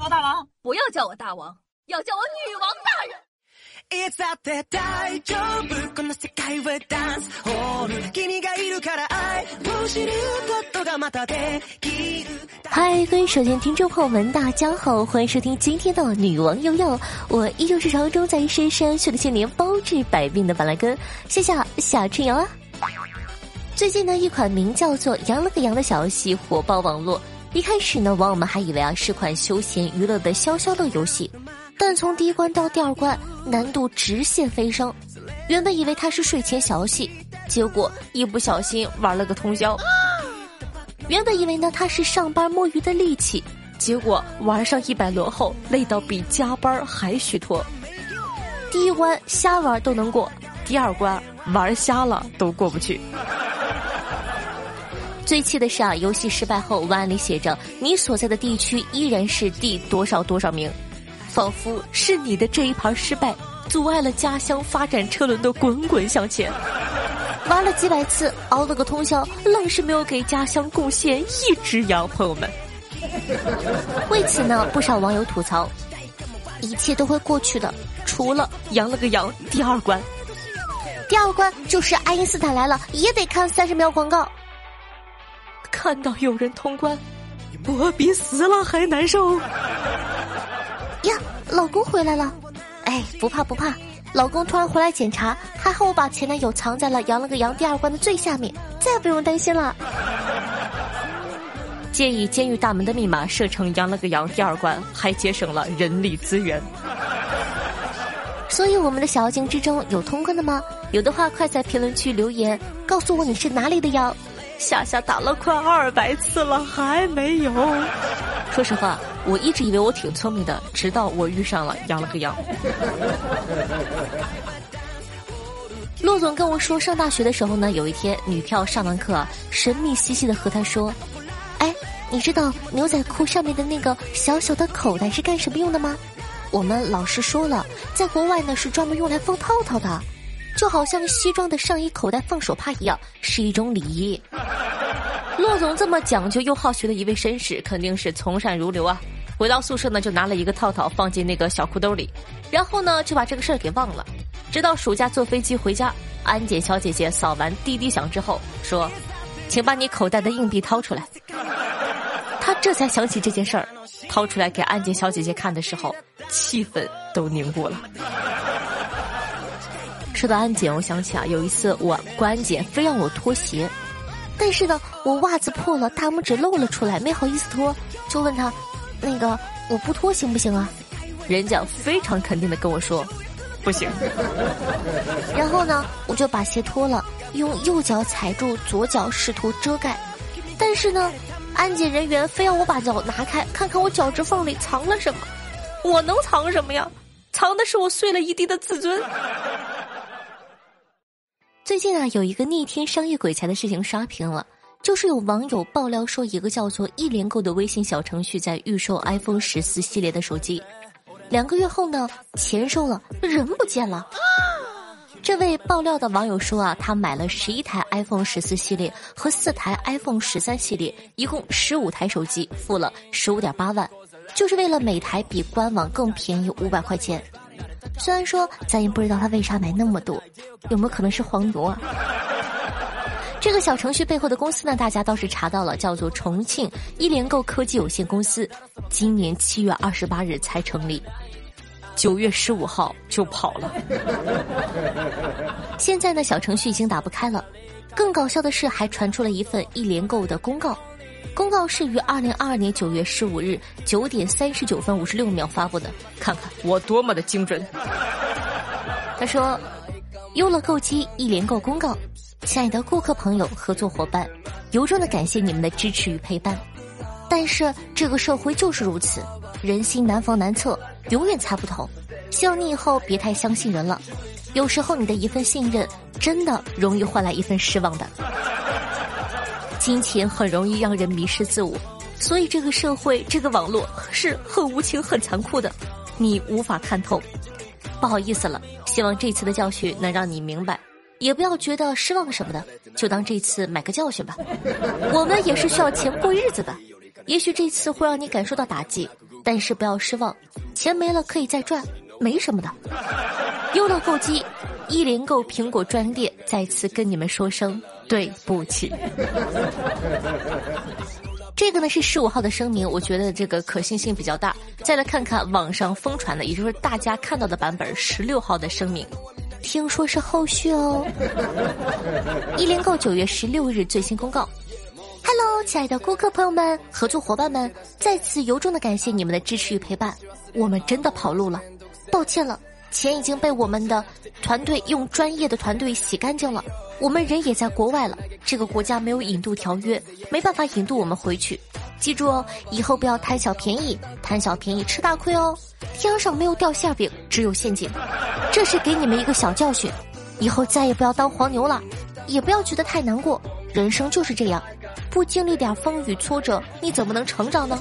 宝大王，不要叫我大王，要叫我女王大人。嗨，各位首先听众朋友们，大家好，欢迎收听今天的女王悠悠，我依旧是传说中在深山修的千年包治百病的板蓝根，谢谢小春瑶啊。最近呢，一款名叫做《羊了个羊》的小游戏火爆网络。一开始呢，网友们还以为啊是款休闲娱乐的消消乐游戏，但从第一关到第二关，难度直线飞升。原本以为它是睡前小游戏，结果一不小心玩了个通宵。原本以为呢它是上班摸鱼的利器，结果玩上一百轮后累到比加班还虚脱。第一关瞎玩都能过，第二关玩瞎了都过不去。最气的是啊，游戏失败后，文案里写着你所在的地区依然是第多少多少名，仿佛是你的这一盘失败阻碍了家乡发展车轮的滚滚向前。玩了几百次，熬了个通宵，愣是没有给家乡贡献一只羊，朋友们。为此呢，不少网友吐槽，一切都会过去的，除了羊了个羊第二关。第二关就是爱因斯坦来了，也得看三十秒广告。看到有人通关，我比死了还难受。呀，老公回来了！哎，不怕不怕，老公突然回来检查，还好我把前男友藏在了“羊了个羊”第二关的最下面，再也不用担心了。建议监狱大门的密码设成“羊了个羊”第二关，还节省了人力资源。所以我们的小妖精之中有通关的吗？有的话，快在评论区留言，告诉我你是哪里的羊。夏夏打了快二百次了，还没有。说实话，我一直以为我挺聪明的，直到我遇上了羊了个羊。陆总跟我说，上大学的时候呢，有一天女票上完课，神秘兮兮的和他说：“哎，你知道牛仔裤上面的那个小小的口袋是干什么用的吗？我们老师说了，在国外呢是专门用来放套套的。”就好像西装的上衣口袋放手帕一样，是一种礼仪。骆总这么讲究又好学的一位绅士，肯定是从善如流啊。回到宿舍呢，就拿了一个套套放进那个小裤兜里，然后呢就把这个事儿给忘了。直到暑假坐飞机回家，安检小姐姐扫完滴滴响之后说：“请把你口袋的硬币掏出来。”他这才想起这件事儿，掏出来给安检小姐姐看的时候，气氛都凝固了。说到安检，我想起啊，有一次我过安检，非让我脱鞋，但是呢，我袜子破了，大拇指露了出来，没好意思脱，就问他，那个我不脱行不行啊？人家非常肯定的跟我说，不行。然后呢，我就把鞋脱了，用右脚踩住左脚，试图遮盖，但是呢，安检人员非要我把脚拿开，看看我脚趾缝里藏了什么，我能藏什么呀？藏的是我碎了一地的自尊。最近啊，有一个逆天商业鬼才的事情刷屏了，就是有网友爆料说，一个叫做“一联购”的微信小程序在预售 iPhone 十四系列的手机，两个月后呢，钱收了，人不见了。这位爆料的网友说啊，他买了十一台 iPhone 十四系列和四台 iPhone 十三系列，一共十五台手机，付了十五点八万，就是为了每台比官网更便宜五百块钱。虽然说咱也不知道他为啥买那么多，有没有可能是黄牛啊？这个小程序背后的公司呢，大家倒是查到了，叫做重庆一联购科技有限公司，今年七月二十八日才成立，九月十五号就跑了。现在呢，小程序已经打不开了。更搞笑的是，还传出了一份一联购的公告。公告是于二零二二年九月十五日九点三十九分五十六秒发布的，看看我多么的精准。他说：“优乐购机一连购公告，亲爱的顾客朋友、合作伙伴，由衷的感谢你们的支持与陪伴。但是这个社会就是如此，人心难防难测，永远猜不透。希望你以后别太相信人了，有时候你的一份信任，真的容易换来一份失望的。”金钱很容易让人迷失自我，所以这个社会、这个网络是很无情、很残酷的，你无法看透。不好意思了，希望这次的教训能让你明白，也不要觉得失望什么的，就当这次买个教训吧。我们也是需要钱过日子的，也许这次会让你感受到打击，但是不要失望，钱没了可以再赚，没什么的。优乐购机，一连购苹果专店再次跟你们说声对不起。这个呢是十五号的声明，我觉得这个可信性比较大。再来看看网上疯传的，也就是大家看到的版本，十六号的声明，听说是后续哦。一联购九月十六日最新公告。Hello，亲爱的顾客朋友们、合作伙伴们，再次由衷的感谢你们的支持与陪伴。我们真的跑路了，抱歉了，钱已经被我们的团队用专业的团队洗干净了。我们人也在国外了，这个国家没有引渡条约，没办法引渡我们回去。记住哦，以后不要贪小便宜，贪小便宜吃大亏哦。天上没有掉馅饼，只有陷阱。这是给你们一个小教训，以后再也不要当黄牛了，也不要觉得太难过。人生就是这样。不经历点风雨挫折，你怎么能成长呢？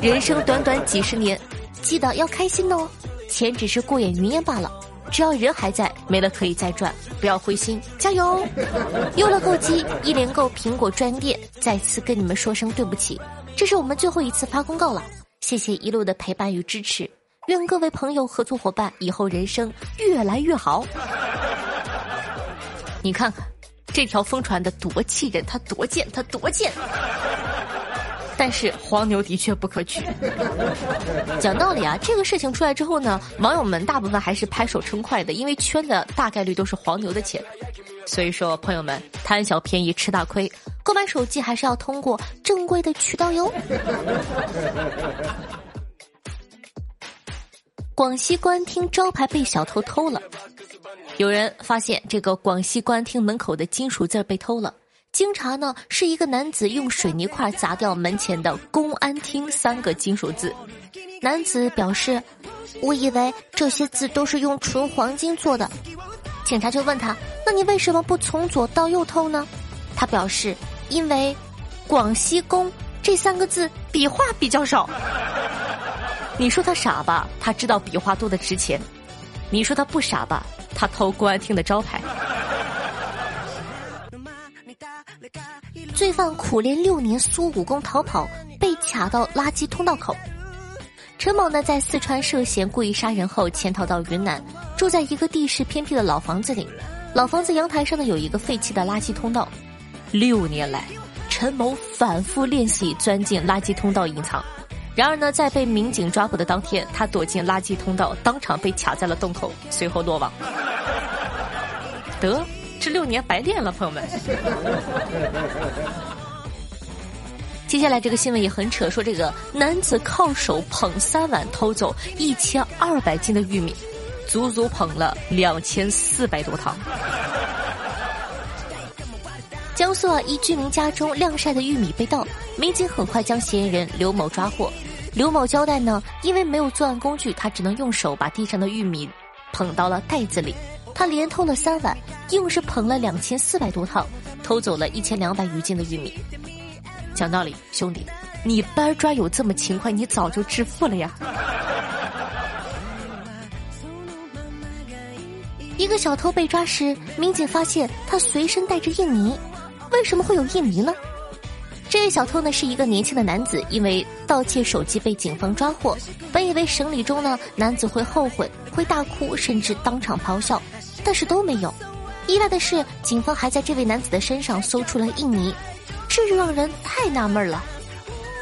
人生短短几十年，记得要开心哦。钱只是过眼云烟罢了，只要人还在，没了可以再赚，不要灰心，加油！优乐购机一连购苹果专店再次跟你们说声对不起，这是我们最后一次发公告了。谢谢一路的陪伴与支持，愿各位朋友、合作伙伴以后人生越来越好。你看看。这条疯传的多气人，他多贱，他多贱。但是黄牛的确不可取。讲道理啊，这个事情出来之后呢，网友们大部分还是拍手称快的，因为圈的大概率都是黄牛的钱。所以说，朋友们贪小便宜吃大亏，购买手机还是要通过正规的渠道哟。广西公安厅招牌被小偷偷了。有人发现这个广西公安厅门口的金属字被偷了，经查呢，是一个男子用水泥块砸掉门前的“公安厅”三个金属字。男子表示：“我以为这些字都是用纯黄金做的。”警察就问他：“那你为什么不从左到右偷呢？”他表示：“因为‘广西公’这三个字笔画比较少。”你说他傻吧？他知道笔画多的值钱。你说他不傻吧？他偷公安厅的招牌。罪犯苦练六年苏武功逃跑，被卡到垃圾通道口。陈某呢，在四川涉嫌故意杀人后潜逃到云南，住在一个地势偏僻的老房子里。老房子阳台上呢，有一个废弃的垃圾通道。六年来，陈某反复练习钻进垃圾通道隐藏。然而呢，在被民警抓捕的当天，他躲进垃圾通道，当场被卡在了洞口，随后落网。得，十六年白练了，朋友们。接下来这个新闻也很扯，说这个男子靠手捧三碗偷走一千二百斤的玉米，足足捧了两千四百多趟。江苏啊，一居民家中晾晒的玉米被盗，民警很快将嫌疑人刘某抓获。刘某交代呢，因为没有作案工具，他只能用手把地上的玉米捧到了袋子里。他连偷了三碗，硬是捧了两千四百多套，偷走了一千两百余斤的玉米。讲道理，兄弟，你班抓有这么勤快，你早就致富了呀！一个小偷被抓时，民警发现他随身带着印泥，为什么会有印泥呢？这位小偷呢是一个年轻的男子，因为盗窃手机被警方抓获。本以为审理中呢，男子会后悔，会大哭，甚至当场咆哮，但是都没有。意外的是，警方还在这位男子的身上搜出了印泥，这就让人太纳闷了。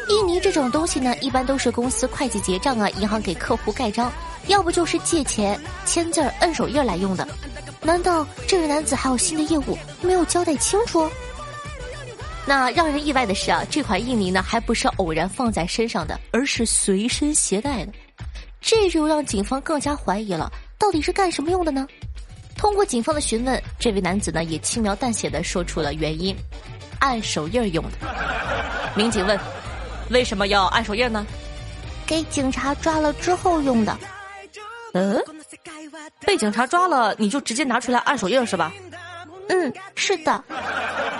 印泥这种东西呢，一般都是公司会计结账啊，银行给客户盖章，要不就是借钱、签字、摁手印来用的。难道这位男子还有新的业务没有交代清楚？那让人意外的是啊，这款印泥呢还不是偶然放在身上的，而是随身携带的，这就让警方更加怀疑了，到底是干什么用的呢？通过警方的询问，这位男子呢也轻描淡写的说出了原因，按手印用的。民警问，为什么要按手印呢？给警察抓了之后用的。嗯，被警察抓了你就直接拿出来按手印是吧？嗯，是的。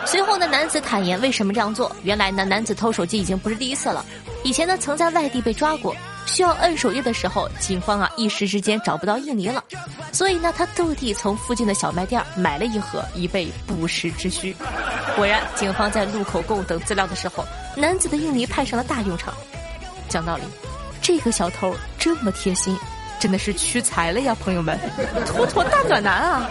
随后呢，男子坦言为什么这样做。原来呢，男子偷手机已经不是第一次了，以前呢曾在外地被抓过，需要摁手印的时候，警方啊一时之间找不到印泥了，所以呢他特地从附近的小卖店买了一盒，以备不时之需。果然，警方在录口供等资料的时候，男子的印泥派上了大用场。讲道理，这个小偷这么贴心，真的是屈才了呀，朋友们，妥妥大暖男啊！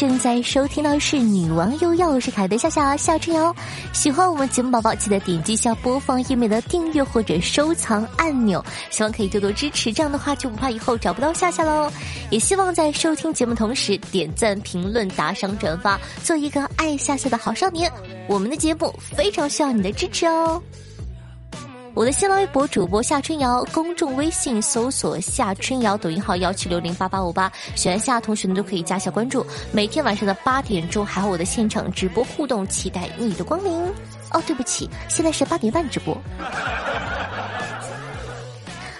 正在收听到是《女王又要》，我是凯的夏夏夏春瑶。喜欢我们节目宝宝，记得点击一下播放页面的订阅或者收藏按钮，希望可以多多支持。这样的话就不怕以后找不到夏夏喽。也希望在收听节目同时点赞、评论、打赏、转发，做一个爱夏夏的好少年。我们的节目非常需要你的支持哦。我的新浪微博主播夏春瑶，公众微信搜索夏春瑶，抖音号幺七六零八八五八，喜欢夏同学呢都可以加下关注。每天晚上的八点钟还有我的现场直播互动，期待你的光临。哦，对不起，现在是八点半直播。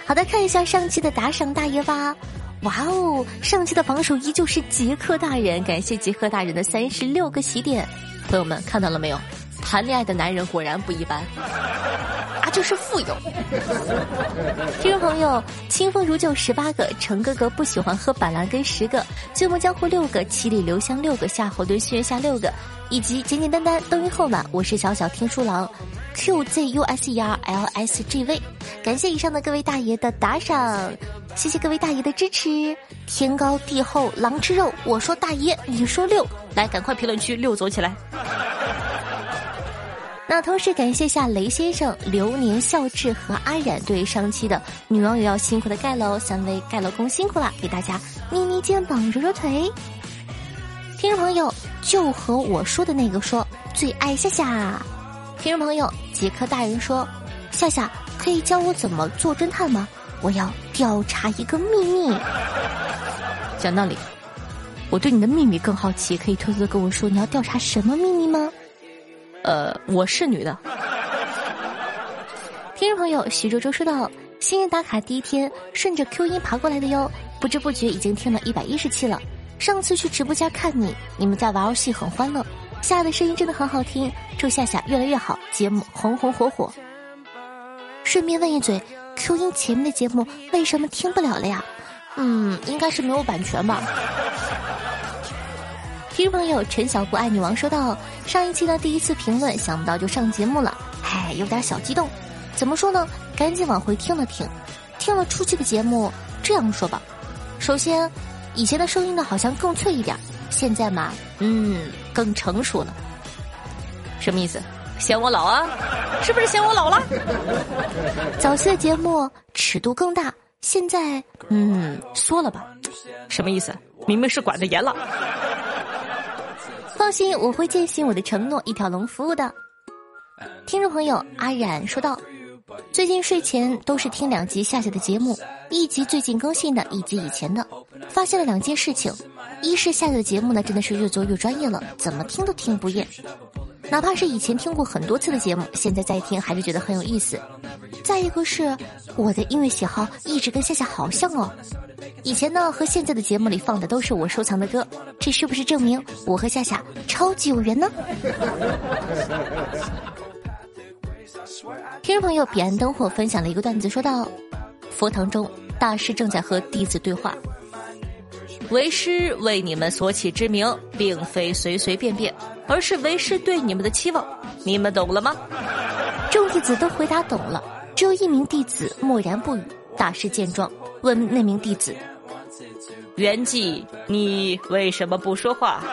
好的，看一下上期的打赏大爷吧。哇哦，上期的榜首依旧是杰克大人，感谢杰克大人的三十六个喜点。朋友们看到了没有？谈恋爱的男人果然不一般。就是富有，听众朋友，清风如旧十八个，程哥哥不喜欢喝板蓝根十个，醉梦江湖六个，七里留香六个，夏侯惇血下六个，以及简简单单冬阴后满，我是小小听书郎，Q Z U S E R L S G V，感谢以上的各位大爷的打赏，谢谢各位大爷的支持，天高地厚狼吃肉，我说大爷，你说六，来赶快评论区六走起来。那同时感谢下雷先生、流年笑志和阿冉对上期的女网友要辛苦的盖楼三位盖楼工辛苦了，给大家捏捏肩膀、揉揉腿。听众朋友就和我说的那个说最爱夏夏。听众朋友杰克大人说夏夏可以教我怎么做侦探吗？我要调查一个秘密。讲道理，我对你的秘密更好奇，可以偷偷的跟我说你要调查什么秘密吗？呃，我是女的。听众朋友徐周周说道：“新人打卡第一天，顺着 Q 音爬过来的哟，不知不觉已经听了一百一十期了。上次去直播间看你，你们在玩游戏很欢乐，夏的声音真的很好听，祝夏夏越来越好，节目红红火火。顺便问一嘴，Q 音前面的节目为什么听不了了呀？嗯，应该是没有版权吧。”听众朋友陈小不爱女王说道：“上一期的第一次评论，想不到就上节目了，嗨，有点小激动。怎么说呢？赶紧往回听了听，听了初期的节目。这样说吧，首先，以前的声音呢好像更脆一点，现在嘛，嗯，更成熟了。什么意思？嫌我老啊？是不是嫌我老了？早期的节目尺度更大，现在嗯缩了吧？什么意思？明明是管的严了。”放心，我会践行我的承诺，一条龙服务的。听众朋友阿冉说道：“最近睡前都是听两集夏夏的节目，一集最近更新的，一集以前的。发现了两件事情：一是夏夏的节目呢，真的是越做越专业了，怎么听都听不厌。哪怕是以前听过很多次的节目，现在再听还是觉得很有意思。再一个是我的音乐喜好一直跟夏夏好像哦。”以前呢，和现在的节目里放的都是我收藏的歌，这是不是证明我和夏夏超级有缘呢？听众朋友彼岸灯火分享了一个段子，说道：佛堂中大师正在和弟子对话，为师为你们所起之名，并非随随便便，而是为师对你们的期望，你们懂了吗？众弟子都回答懂了，只有一名弟子默然不语。大师见状，问那名弟子。袁记，你为什么不说话？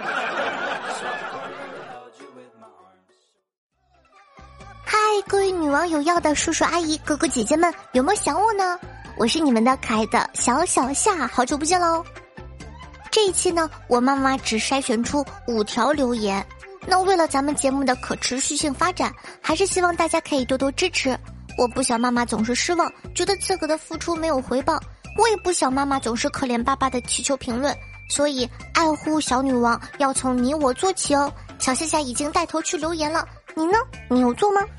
嗨，各位女网友要的叔叔阿姨、哥哥姐姐们，有没有想我呢？我是你们的可爱的小小夏，好久不见喽！这一期呢，我妈妈只筛选出五条留言。那为了咱们节目的可持续性发展，还是希望大家可以多多支持。我不想妈妈总是失望，觉得自个的付出没有回报。我也不想妈妈总是可怜巴巴的祈求评论，所以爱护小女王要从你我做起哦。小夏夏已经带头去留言了，你呢？你有做吗？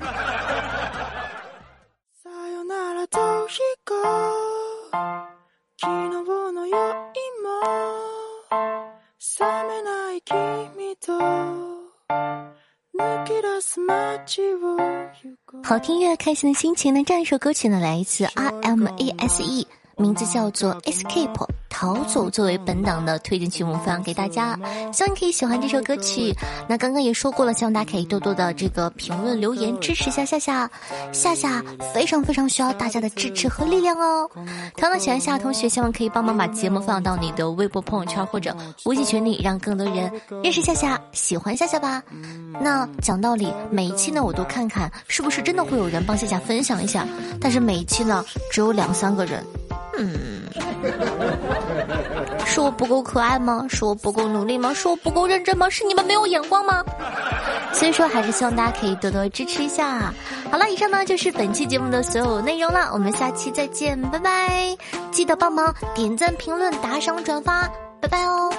好听乐，开心的心情呢？这样一首歌曲呢，来自 R M A S E。名字叫做 Escape 逃走，作为本档的推荐曲目分享给大家，希望你可以喜欢这首歌曲。那刚刚也说过了，希望大家可以多多的这个评论留言支持一下夏夏，夏夏非常非常需要大家的支持和力量哦。同样喜欢夏夏同学，希望可以帮忙把节目分享到你的微博朋友圈或者微信群里，让更多人认识夏夏，喜欢夏夏吧。那讲道理，每一期呢我都看看是不是真的会有人帮夏夏分享一下，但是每一期呢只有两三个人。嗯，是我不够可爱吗？是我不够努力吗？是我不够认真吗？是你们没有眼光吗？所以说，还是希望大家可以多多支持一下。好了，以上呢就是本期节目的所有内容了，我们下期再见，拜拜！记得帮忙点赞、评论、打赏、转发，拜拜哦。